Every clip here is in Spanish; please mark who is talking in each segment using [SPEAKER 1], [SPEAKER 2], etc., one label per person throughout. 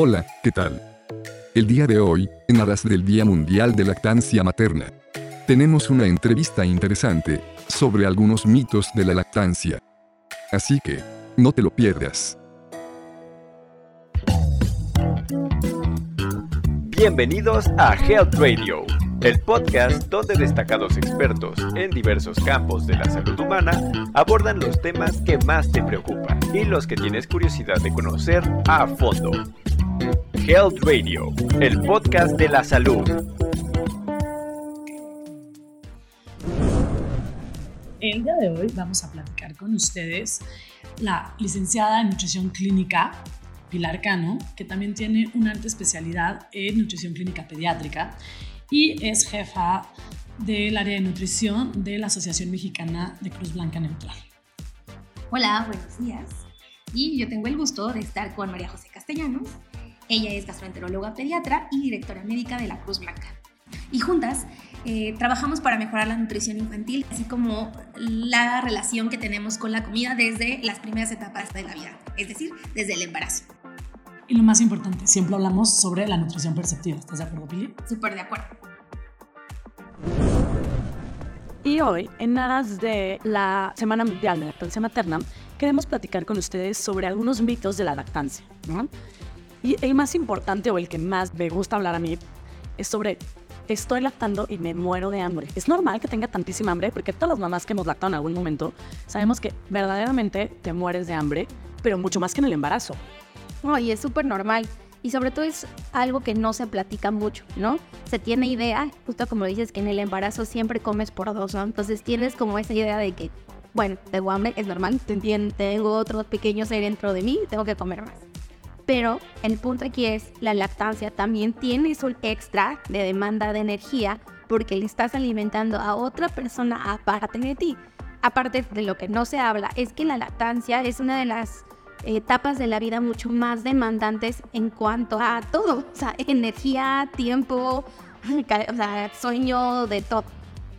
[SPEAKER 1] Hola, ¿qué tal? El día de hoy, en aras del Día Mundial de Lactancia Materna, tenemos una entrevista interesante sobre algunos mitos de la lactancia. Así que, no te lo pierdas.
[SPEAKER 2] Bienvenidos a Health Radio, el podcast donde destacados expertos en diversos campos de la salud humana abordan los temas que más te preocupan y los que tienes curiosidad de conocer a fondo. Health Radio, el podcast de la salud.
[SPEAKER 3] El día de hoy vamos a platicar con ustedes la licenciada en nutrición clínica Pilar Cano, que también tiene una alta especialidad en nutrición clínica pediátrica y es jefa del área de nutrición de la Asociación Mexicana de Cruz Blanca Neutral.
[SPEAKER 4] Hola, buenos días. Y yo tengo el gusto de estar con María José Castellanos. Ella es gastroenteróloga pediatra y directora médica de la Cruz Blanca. Y juntas eh, trabajamos para mejorar la nutrición infantil, así como la relación que tenemos con la comida desde las primeras etapas de la vida, es decir, desde el embarazo.
[SPEAKER 3] Y lo más importante, siempre hablamos sobre la nutrición perceptiva. ¿Estás de acuerdo, Pili?
[SPEAKER 4] Súper de acuerdo.
[SPEAKER 5] Y hoy, en aras de la Semana Mundial de la Lactancia Materna, queremos platicar con ustedes sobre algunos mitos de la lactancia. Y el más importante o el que más me gusta hablar a mí es sobre estoy lactando y me muero de hambre. Es normal que tenga tantísima hambre porque todas las mamás que hemos lactado en algún momento sabemos que verdaderamente te mueres de hambre, pero mucho más que en el embarazo.
[SPEAKER 4] Ay, es súper normal. Y sobre todo es algo que no se platica mucho, ¿no? Se tiene idea, justo como dices, que en el embarazo siempre comes por dos, ¿no? Entonces tienes como esa idea de que, bueno, tengo hambre, es normal, tengo otros pequeños ahí dentro de mí, tengo que comer más. Pero el punto aquí es, la lactancia también tiene un extra de demanda de energía porque le estás alimentando a otra persona aparte de ti. Aparte de lo que no se habla, es que la lactancia es una de las etapas de la vida mucho más demandantes en cuanto a todo, o sea, energía, tiempo, o sea, sueño, de todo.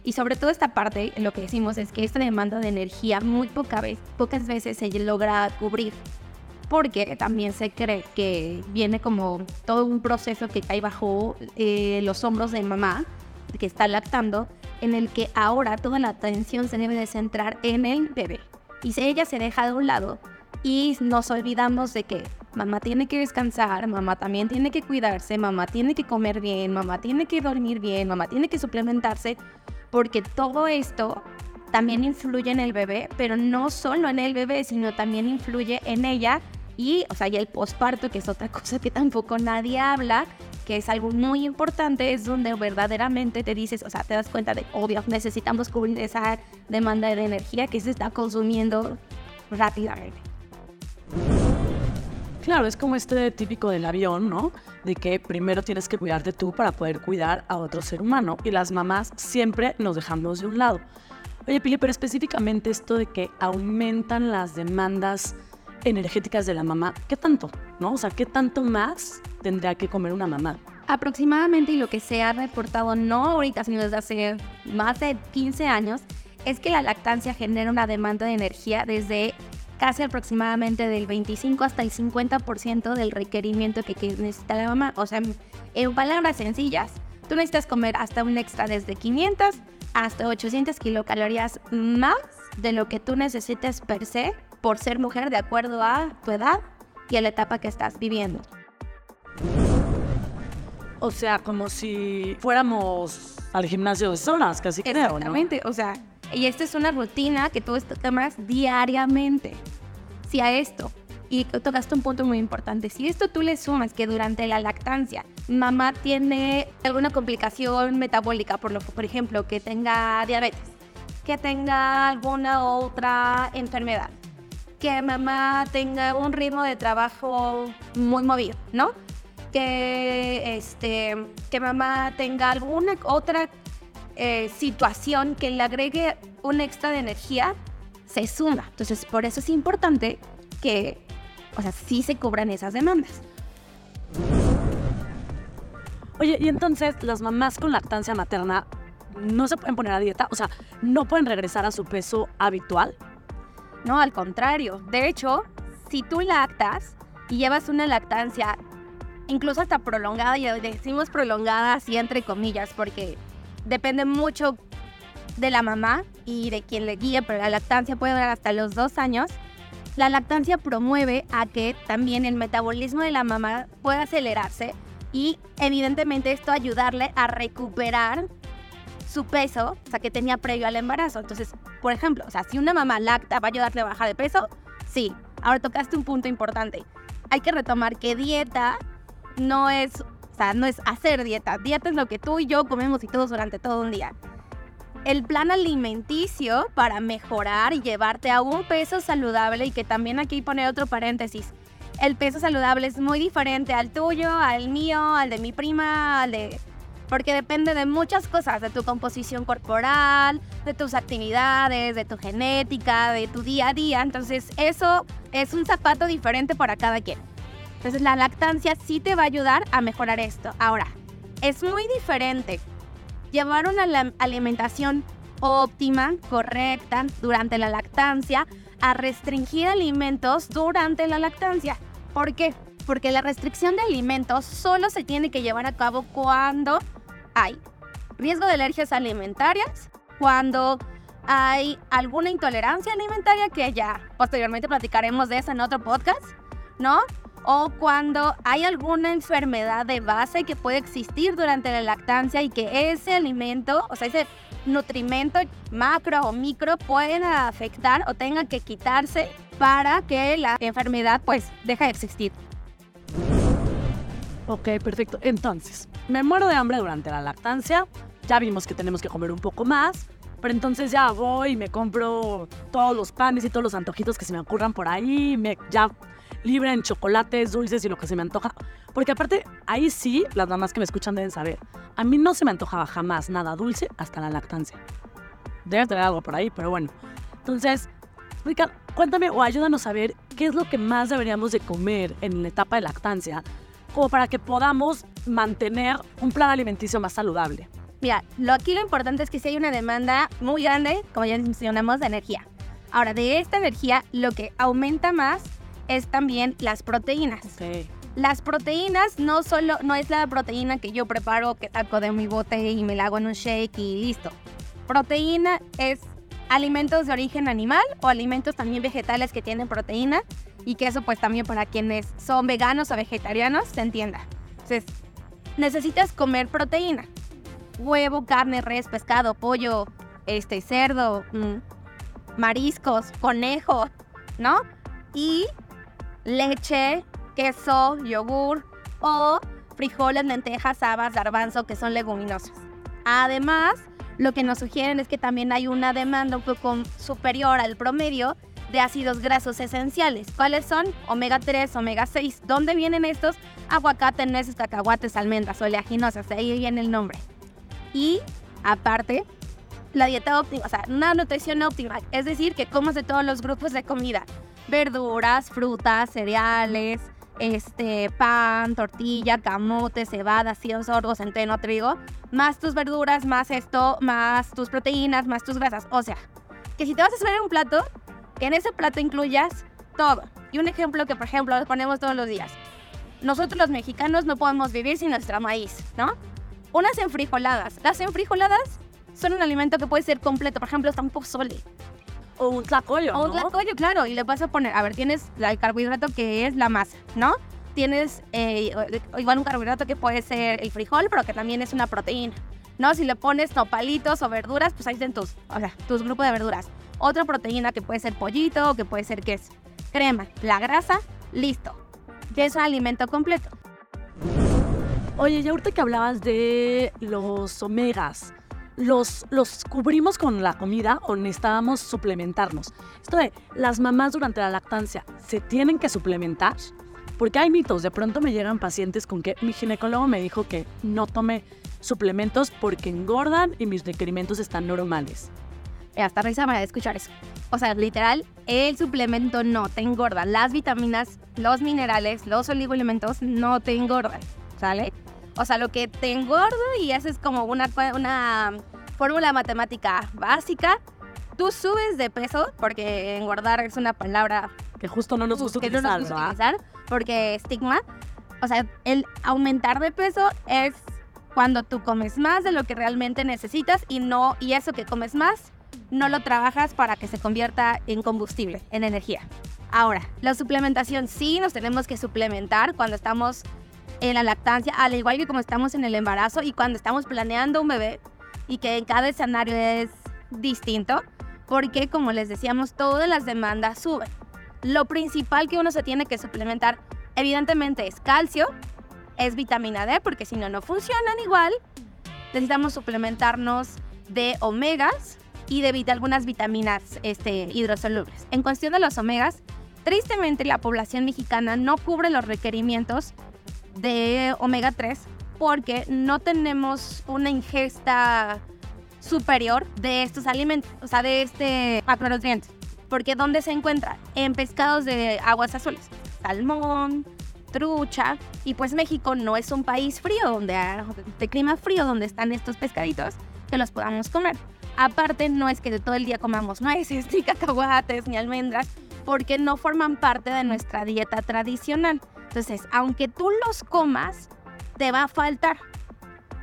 [SPEAKER 4] Y sobre todo esta parte, lo que decimos es que esta demanda de energía muy poca vez, pocas veces se logra cubrir, porque también se cree que viene como todo un proceso que cae bajo eh, los hombros de mamá, que está lactando, en el que ahora toda la atención se debe de centrar en el bebé. Y si ella se deja de un lado, y nos olvidamos de que mamá tiene que descansar, mamá también tiene que cuidarse, mamá tiene que comer bien, mamá tiene que dormir bien, mamá tiene que suplementarse, porque todo esto también influye en el bebé, pero no solo en el bebé, sino también influye en ella y, o sea, y el posparto, que es otra cosa que tampoco nadie habla, que es algo muy importante, es donde verdaderamente te dices, o sea, te das cuenta de, obvio, necesitamos cubrir esa demanda de energía que se está consumiendo rápidamente.
[SPEAKER 5] Claro, es como este típico del avión, ¿no? De que primero tienes que cuidarte tú para poder cuidar a otro ser humano. Y las mamás siempre nos dejamos de un lado. Oye, Pili, pero específicamente esto de que aumentan las demandas energéticas de la mamá, ¿qué tanto? ¿No? O sea, ¿qué tanto más tendría que comer una mamá?
[SPEAKER 4] Aproximadamente, y lo que se ha reportado no ahorita, sino desde hace más de 15 años, es que la lactancia genera una demanda de energía desde casi aproximadamente del 25 hasta el 50% del requerimiento que, necesita la mamá. O sea, en, palabras sencillas, tú necesitas comer hasta un extra desde 500 hasta 800 kilocalorías más de lo que tú necesites per se por ser mujer de acuerdo a tu edad y a la etapa que estás viviendo.
[SPEAKER 5] O sea, como si fuéramos al gimnasio de zonas, casi creo,
[SPEAKER 4] ¿no? Exactamente, o sea, y esta es una rutina que tú tomas diariamente. Si a esto, y tocaste un punto muy importante, si esto tú le sumas que durante la lactancia mamá tiene alguna complicación metabólica, por, lo, por ejemplo, que tenga diabetes, que tenga alguna otra enfermedad, que mamá tenga un ritmo de trabajo muy movido, ¿no? Que, este, que mamá tenga alguna otra eh, situación que le agregue un extra de energía, se suma. Entonces, por eso es importante que, o sea, sí se cubran esas demandas.
[SPEAKER 5] Oye, y entonces las mamás con lactancia materna no se pueden poner a dieta, o sea, no pueden regresar a su peso habitual.
[SPEAKER 4] No, al contrario. De hecho, si tú lactas y llevas una lactancia incluso hasta prolongada, y decimos prolongada así entre comillas, porque depende mucho de la mamá y de quien le guíe, pero la lactancia puede durar hasta los dos años. La lactancia promueve a que también el metabolismo de la mamá pueda acelerarse y evidentemente esto ayudarle a recuperar su peso, o sea, que tenía previo al embarazo. Entonces, por ejemplo, o sea, si una mamá lacta va a ayudarle a bajar de peso, sí. Ahora tocaste un punto importante. Hay que retomar que dieta no es, o sea, no es hacer dieta. Dieta es lo que tú y yo comemos y todos durante todo un día. El plan alimenticio para mejorar y llevarte a un peso saludable y que también aquí poner otro paréntesis. El peso saludable es muy diferente al tuyo, al mío, al de mi prima, al de porque depende de muchas cosas, de tu composición corporal, de tus actividades, de tu genética, de tu día a día. Entonces eso es un zapato diferente para cada quien. Entonces la lactancia sí te va a ayudar a mejorar esto. Ahora, es muy diferente llevar una alimentación óptima, correcta durante la lactancia, a restringir alimentos durante la lactancia. ¿Por qué? Porque la restricción de alimentos solo se tiene que llevar a cabo cuando hay riesgo de alergias alimentarias, cuando hay alguna intolerancia alimentaria, que ya posteriormente platicaremos de eso en otro podcast, ¿no? O cuando hay alguna enfermedad de base que puede existir durante la lactancia y que ese alimento, o sea, ese nutrimento macro o micro pueda afectar o tenga que quitarse para que la enfermedad pues deje de existir.
[SPEAKER 5] Ok, perfecto. Entonces, me muero de hambre durante la lactancia. Ya vimos que tenemos que comer un poco más. Pero entonces ya voy y me compro todos los panes y todos los antojitos que se me ocurran por ahí. Me, ya libre en chocolates, dulces y lo que se me antoja. Porque aparte, ahí sí, las mamás que me escuchan deben saber. A mí no se me antojaba jamás nada dulce hasta la lactancia. Debe tener algo por ahí, pero bueno. Entonces, Rica, cuéntame o ayúdanos a ver qué es lo que más deberíamos de comer en la etapa de lactancia como para que podamos mantener un plan alimenticio más saludable?
[SPEAKER 4] Mira, lo aquí lo importante es que si hay una demanda muy grande, como ya mencionamos, de energía. Ahora, de esta energía, lo que aumenta más es también las proteínas. Las proteínas no solo no es la proteína que yo preparo, que saco de mi bote y me la hago en un shake y listo. Proteína es alimentos de origen animal o alimentos también vegetales que tienen proteína y que eso pues también para quienes son veganos o vegetarianos se entienda. Entonces, necesitas comer proteína. Huevo, carne, res, pescado, pollo, este, cerdo, mm, mariscos, conejo, ¿no? Y leche, queso, yogur o frijoles, lentejas, habas, garbanzo, que son leguminosas. Además, lo que nos sugieren es que también hay una demanda un poco superior al promedio de ácidos grasos esenciales. ¿Cuáles son? Omega 3, omega 6. ¿Dónde vienen estos? Aguacate, nueces, cacahuates, almendras, oleaginosas. Ahí viene el nombre. Y aparte, la dieta óptima, o sea, una nutrición óptima. Es decir, que comas de todos los grupos de comida. Verduras, frutas, cereales, este, pan, tortilla, camote, cebada, cío, sorgo, centeno, trigo, más tus verduras, más esto, más tus proteínas, más tus grasas. O sea, que si te vas a hacer un plato, que en ese plato incluyas todo. Y un ejemplo que, por ejemplo, ponemos todos los días. Nosotros los mexicanos no podemos vivir sin nuestra maíz, ¿no? Unas enfrijoladas. Las enfrijoladas son un alimento que puede ser completo. Por ejemplo, está un pozole.
[SPEAKER 5] O un tlacoyo,
[SPEAKER 4] O un tlacoyo, claro. Y le vas a poner, a ver, tienes el carbohidrato que es la masa, ¿no? Tienes eh, igual un carbohidrato que puede ser el frijol, pero que también es una proteína. ¿No? Si le pones nopalitos o verduras, pues ahí están tus, o sea, tus grupos de verduras otra proteína que puede ser pollito que puede ser queso. Crema, la grasa, listo. Ya es un alimento completo.
[SPEAKER 5] Oye, ya ahorita que hablabas de los omegas, ¿los, ¿los cubrimos con la comida o necesitábamos suplementarnos? Esto de las mamás durante la lactancia, ¿se tienen que suplementar? Porque hay mitos, de pronto me llegan pacientes con que mi ginecólogo me dijo que no tome suplementos porque engordan y mis requerimientos están normales.
[SPEAKER 4] Hasta risa para escuchar eso. O sea, literal, el suplemento no te engorda. Las vitaminas, los minerales, los oligoelementos no te engordan, ¿sale? O sea, lo que te engorda y haces como una, una fórmula matemática básica, tú subes de peso, porque engordar es una palabra
[SPEAKER 5] que justo no nos gusta utilizar,
[SPEAKER 4] no utilizar porque estigma, O sea, el aumentar de peso es cuando tú comes más de lo que realmente necesitas y no y eso que comes más no lo trabajas para que se convierta en combustible, en energía. Ahora, la suplementación sí nos tenemos que suplementar cuando estamos en la lactancia, al igual que como estamos en el embarazo y cuando estamos planeando un bebé y que en cada escenario es distinto, porque como les decíamos, todas las demandas suben. Lo principal que uno se tiene que suplementar, evidentemente, es calcio, es vitamina D, porque si no, no funcionan igual. Necesitamos suplementarnos de omegas y de algunas vitaminas este, hidrosolubles. En cuestión de los omegas, tristemente la población mexicana no cubre los requerimientos de omega 3 porque no tenemos una ingesta superior de estos alimentos, o sea, de este macronutrientes. Porque ¿dónde se encuentra? En pescados de aguas azules. Salmón, trucha. Y pues México no es un país frío, donde de clima frío, donde están estos pescaditos que los podamos comer. Aparte, no es que todo el día comamos nueces, ni cacahuates, ni almendras, porque no forman parte de nuestra dieta tradicional. Entonces, aunque tú los comas, te va a faltar.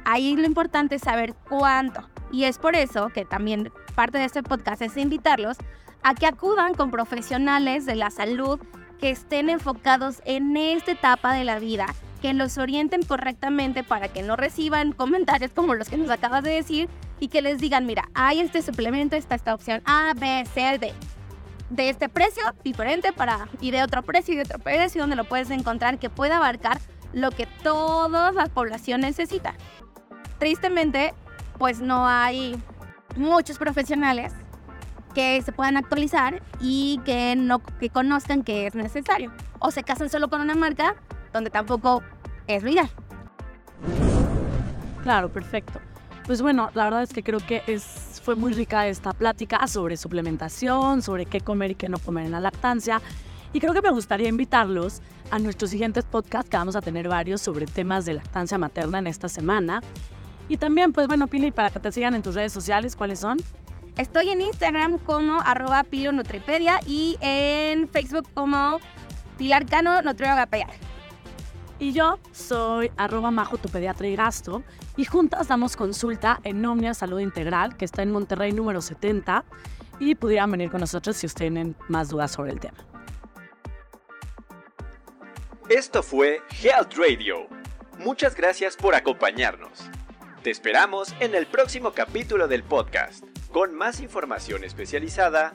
[SPEAKER 4] Ahí lo importante es saber cuánto. Y es por eso que también parte de este podcast es invitarlos a que acudan con profesionales de la salud que estén enfocados en esta etapa de la vida, que los orienten correctamente para que no reciban comentarios como los que nos acabas de decir y que les digan, mira, hay este suplemento, está esta opción A, B, C, D de este precio diferente para y de otro precio y de otro precio donde lo puedes encontrar que pueda abarcar lo que toda la población necesita. Tristemente, pues no hay muchos profesionales que se puedan actualizar y que no que conozcan que es necesario o se casan solo con una marca donde tampoco es real.
[SPEAKER 5] Claro, perfecto. Pues bueno, la verdad es que creo que fue muy rica esta plática sobre suplementación, sobre qué comer y qué no comer en la lactancia. Y creo que me gustaría invitarlos a nuestros siguientes podcasts, que vamos a tener varios sobre temas de lactancia materna en esta semana. Y también, pues bueno, Pili, para que te sigan en tus redes sociales, ¿cuáles son?
[SPEAKER 4] Estoy en Instagram como arroba Nutripedia y en Facebook como Pilar Cano
[SPEAKER 5] y yo soy arroba majo tu pediatra y gasto y juntas damos consulta en Omnia Salud Integral que está en Monterrey número 70 y pudieran venir con nosotros si ustedes tienen más dudas sobre el tema.
[SPEAKER 2] Esto fue Health Radio. Muchas gracias por acompañarnos. Te esperamos en el próximo capítulo del podcast con más información especializada